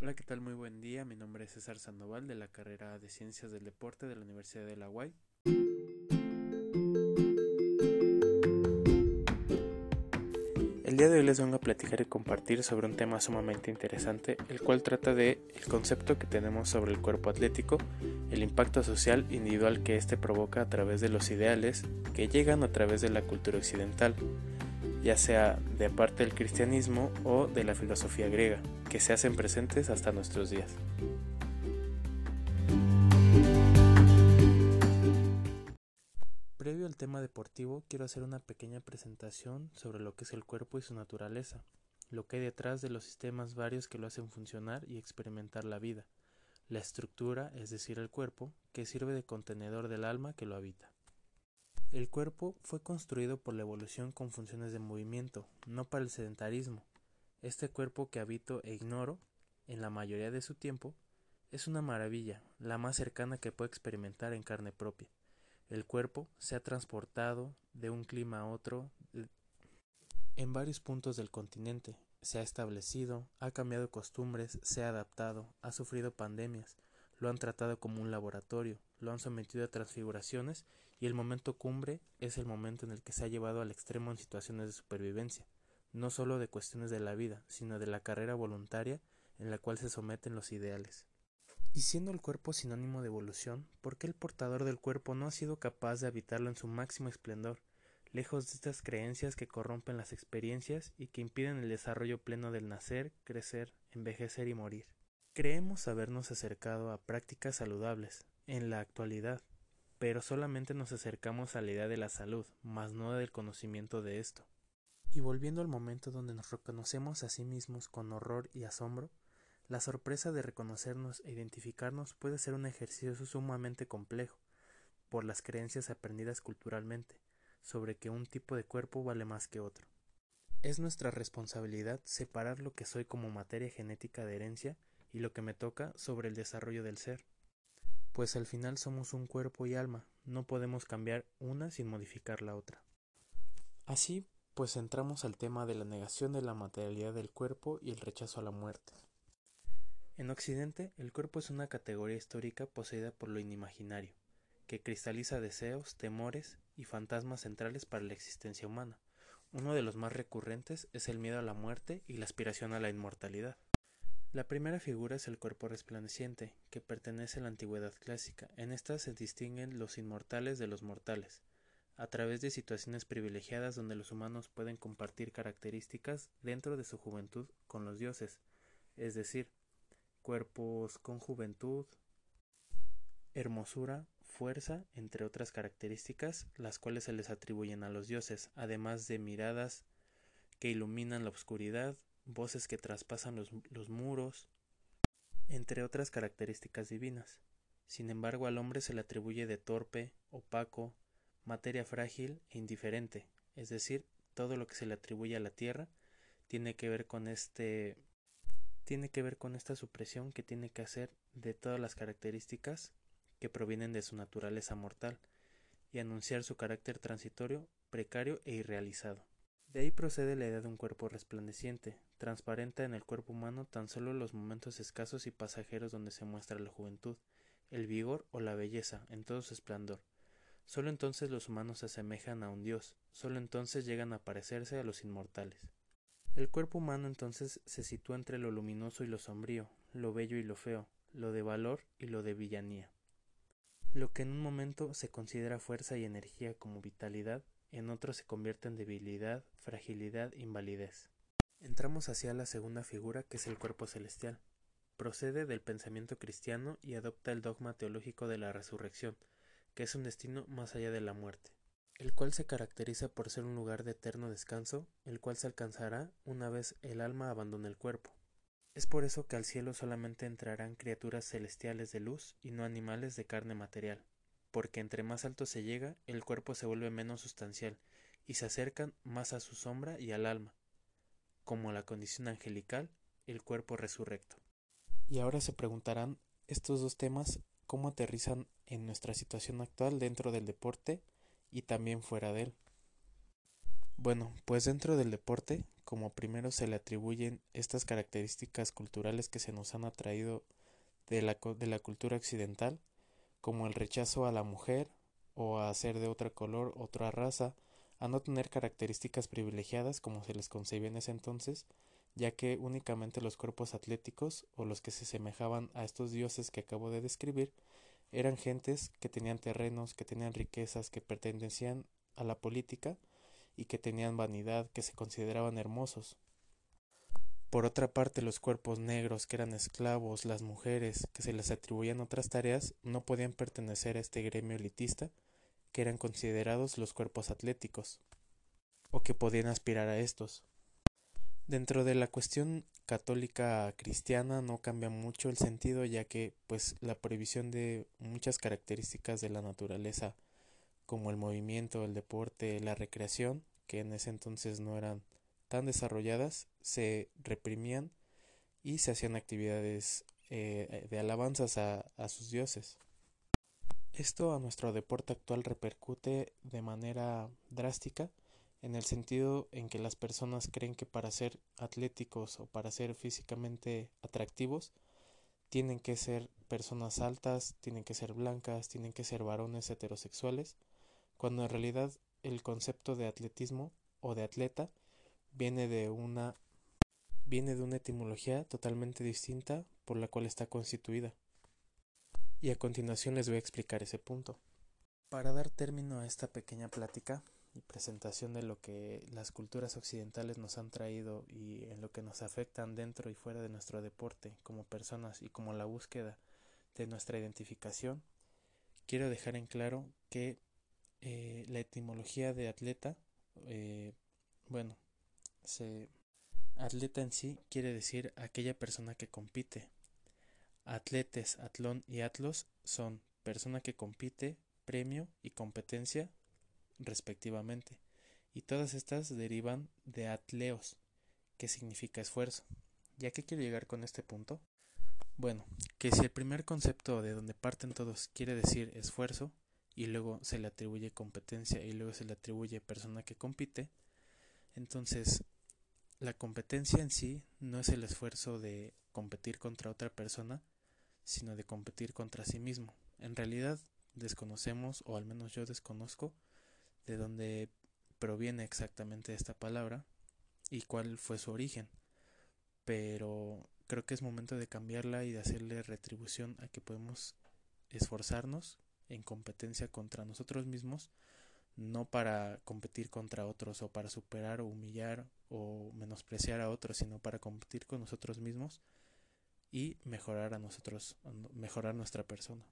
Hola, ¿qué tal? Muy buen día. Mi nombre es César Sandoval de la carrera de Ciencias del Deporte de la Universidad de la UAI. Día de hoy les vengo a platicar y compartir sobre un tema sumamente interesante, el cual trata de el concepto que tenemos sobre el cuerpo atlético, el impacto social individual que éste provoca a través de los ideales que llegan a través de la cultura occidental, ya sea de parte del cristianismo o de la filosofía griega, que se hacen presentes hasta nuestros días. Previo al tema deportivo, quiero hacer una pequeña presentación sobre lo que es el cuerpo y su naturaleza, lo que hay detrás de los sistemas varios que lo hacen funcionar y experimentar la vida, la estructura, es decir, el cuerpo, que sirve de contenedor del alma que lo habita. El cuerpo fue construido por la evolución con funciones de movimiento, no para el sedentarismo. Este cuerpo que habito e ignoro, en la mayoría de su tiempo, es una maravilla, la más cercana que puedo experimentar en carne propia. El cuerpo se ha transportado de un clima a otro en varios puntos del continente, se ha establecido, ha cambiado costumbres, se ha adaptado, ha sufrido pandemias, lo han tratado como un laboratorio, lo han sometido a transfiguraciones y el momento cumbre es el momento en el que se ha llevado al extremo en situaciones de supervivencia, no solo de cuestiones de la vida, sino de la carrera voluntaria en la cual se someten los ideales. Y siendo el cuerpo sinónimo de evolución, ¿por qué el portador del cuerpo no ha sido capaz de habitarlo en su máximo esplendor, lejos de estas creencias que corrompen las experiencias y que impiden el desarrollo pleno del nacer, crecer, envejecer y morir? Creemos habernos acercado a prácticas saludables, en la actualidad, pero solamente nos acercamos a la idea de la salud, más no del conocimiento de esto. Y volviendo al momento donde nos reconocemos a sí mismos con horror y asombro, la sorpresa de reconocernos e identificarnos puede ser un ejercicio sumamente complejo, por las creencias aprendidas culturalmente, sobre que un tipo de cuerpo vale más que otro. Es nuestra responsabilidad separar lo que soy como materia genética de herencia y lo que me toca sobre el desarrollo del ser, pues al final somos un cuerpo y alma, no podemos cambiar una sin modificar la otra. Así, pues entramos al tema de la negación de la materialidad del cuerpo y el rechazo a la muerte. En Occidente, el cuerpo es una categoría histórica poseída por lo inimaginario, que cristaliza deseos, temores y fantasmas centrales para la existencia humana. Uno de los más recurrentes es el miedo a la muerte y la aspiración a la inmortalidad. La primera figura es el cuerpo resplandeciente, que pertenece a la antigüedad clásica. En esta se distinguen los inmortales de los mortales, a través de situaciones privilegiadas donde los humanos pueden compartir características dentro de su juventud con los dioses, es decir, cuerpos con juventud, hermosura, fuerza, entre otras características, las cuales se les atribuyen a los dioses, además de miradas que iluminan la oscuridad, voces que traspasan los, los, muros, entre otras características divinas. Sin embargo, al hombre se le atribuye de torpe, opaco, materia frágil e indiferente, es decir, todo lo que se le atribuye a la tierra tiene que ver con este tiene que ver con esta supresión que tiene que hacer de todas las características que provienen de su naturaleza mortal y anunciar su carácter transitorio, precario e irrealizado. De ahí procede la idea de un cuerpo resplandeciente, transparente en el cuerpo humano tan solo los momentos escasos y pasajeros donde se muestra la juventud, el vigor o la belleza en todo su esplendor. Solo entonces los humanos se asemejan a un dios, solo entonces llegan a parecerse a los inmortales. El cuerpo humano entonces se sitúa entre lo luminoso y lo sombrío, lo bello y lo feo, lo de valor y lo de villanía. Lo que en un momento se considera fuerza y energía como vitalidad, en otro se convierte en debilidad, fragilidad, invalidez. Entramos hacia la segunda figura que es el cuerpo celestial. Procede del pensamiento cristiano y adopta el dogma teológico de la resurrección, que es un destino más allá de la muerte el cual se caracteriza por ser un lugar de eterno descanso, el cual se alcanzará una vez el alma abandone el cuerpo. Es por eso que al cielo solamente entrarán criaturas celestiales de luz y no animales de carne material, porque entre más alto se llega, el cuerpo se vuelve menos sustancial, y se acercan más a su sombra y al alma, como la condición angelical, el cuerpo resurrecto. Y ahora se preguntarán estos dos temas cómo aterrizan en nuestra situación actual dentro del deporte y también fuera de él. Bueno, pues dentro del deporte, como primero se le atribuyen estas características culturales que se nos han atraído de la, de la cultura occidental, como el rechazo a la mujer o a ser de otro color, otra raza, a no tener características privilegiadas como se les concebía en ese entonces, ya que únicamente los cuerpos atléticos o los que se semejaban a estos dioses que acabo de describir eran gentes que tenían terrenos, que tenían riquezas, que pertenecían a la política y que tenían vanidad, que se consideraban hermosos. Por otra parte, los cuerpos negros, que eran esclavos, las mujeres, que se les atribuían otras tareas, no podían pertenecer a este gremio elitista, que eran considerados los cuerpos atléticos, o que podían aspirar a estos. Dentro de la cuestión católica cristiana no cambia mucho el sentido ya que pues la prohibición de muchas características de la naturaleza como el movimiento, el deporte, la recreación, que en ese entonces no eran tan desarrolladas, se reprimían y se hacían actividades eh, de alabanzas a, a sus dioses. Esto a nuestro deporte actual repercute de manera drástica en el sentido en que las personas creen que para ser atléticos o para ser físicamente atractivos tienen que ser personas altas, tienen que ser blancas, tienen que ser varones heterosexuales cuando en realidad el concepto de atletismo o de atleta viene de una viene de una etimología totalmente distinta por la cual está constituida. Y a continuación les voy a explicar ese punto. Para dar término a esta pequeña plática y presentación de lo que las culturas occidentales nos han traído y en lo que nos afectan dentro y fuera de nuestro deporte como personas y como la búsqueda de nuestra identificación, quiero dejar en claro que eh, la etimología de atleta, eh, bueno, se, atleta en sí quiere decir aquella persona que compite. Atletes, atlón y atlos son persona que compite, premio y competencia respectivamente, y todas estas derivan de atleos, que significa esfuerzo. ¿Ya qué quiero llegar con este punto? Bueno, que si el primer concepto de donde parten todos quiere decir esfuerzo, y luego se le atribuye competencia y luego se le atribuye persona que compite, entonces la competencia en sí no es el esfuerzo de competir contra otra persona, sino de competir contra sí mismo. En realidad desconocemos, o al menos yo desconozco, de dónde proviene exactamente esta palabra y cuál fue su origen. Pero creo que es momento de cambiarla y de hacerle retribución a que podemos esforzarnos en competencia contra nosotros mismos, no para competir contra otros o para superar o humillar o menospreciar a otros, sino para competir con nosotros mismos y mejorar a nosotros, mejorar nuestra persona.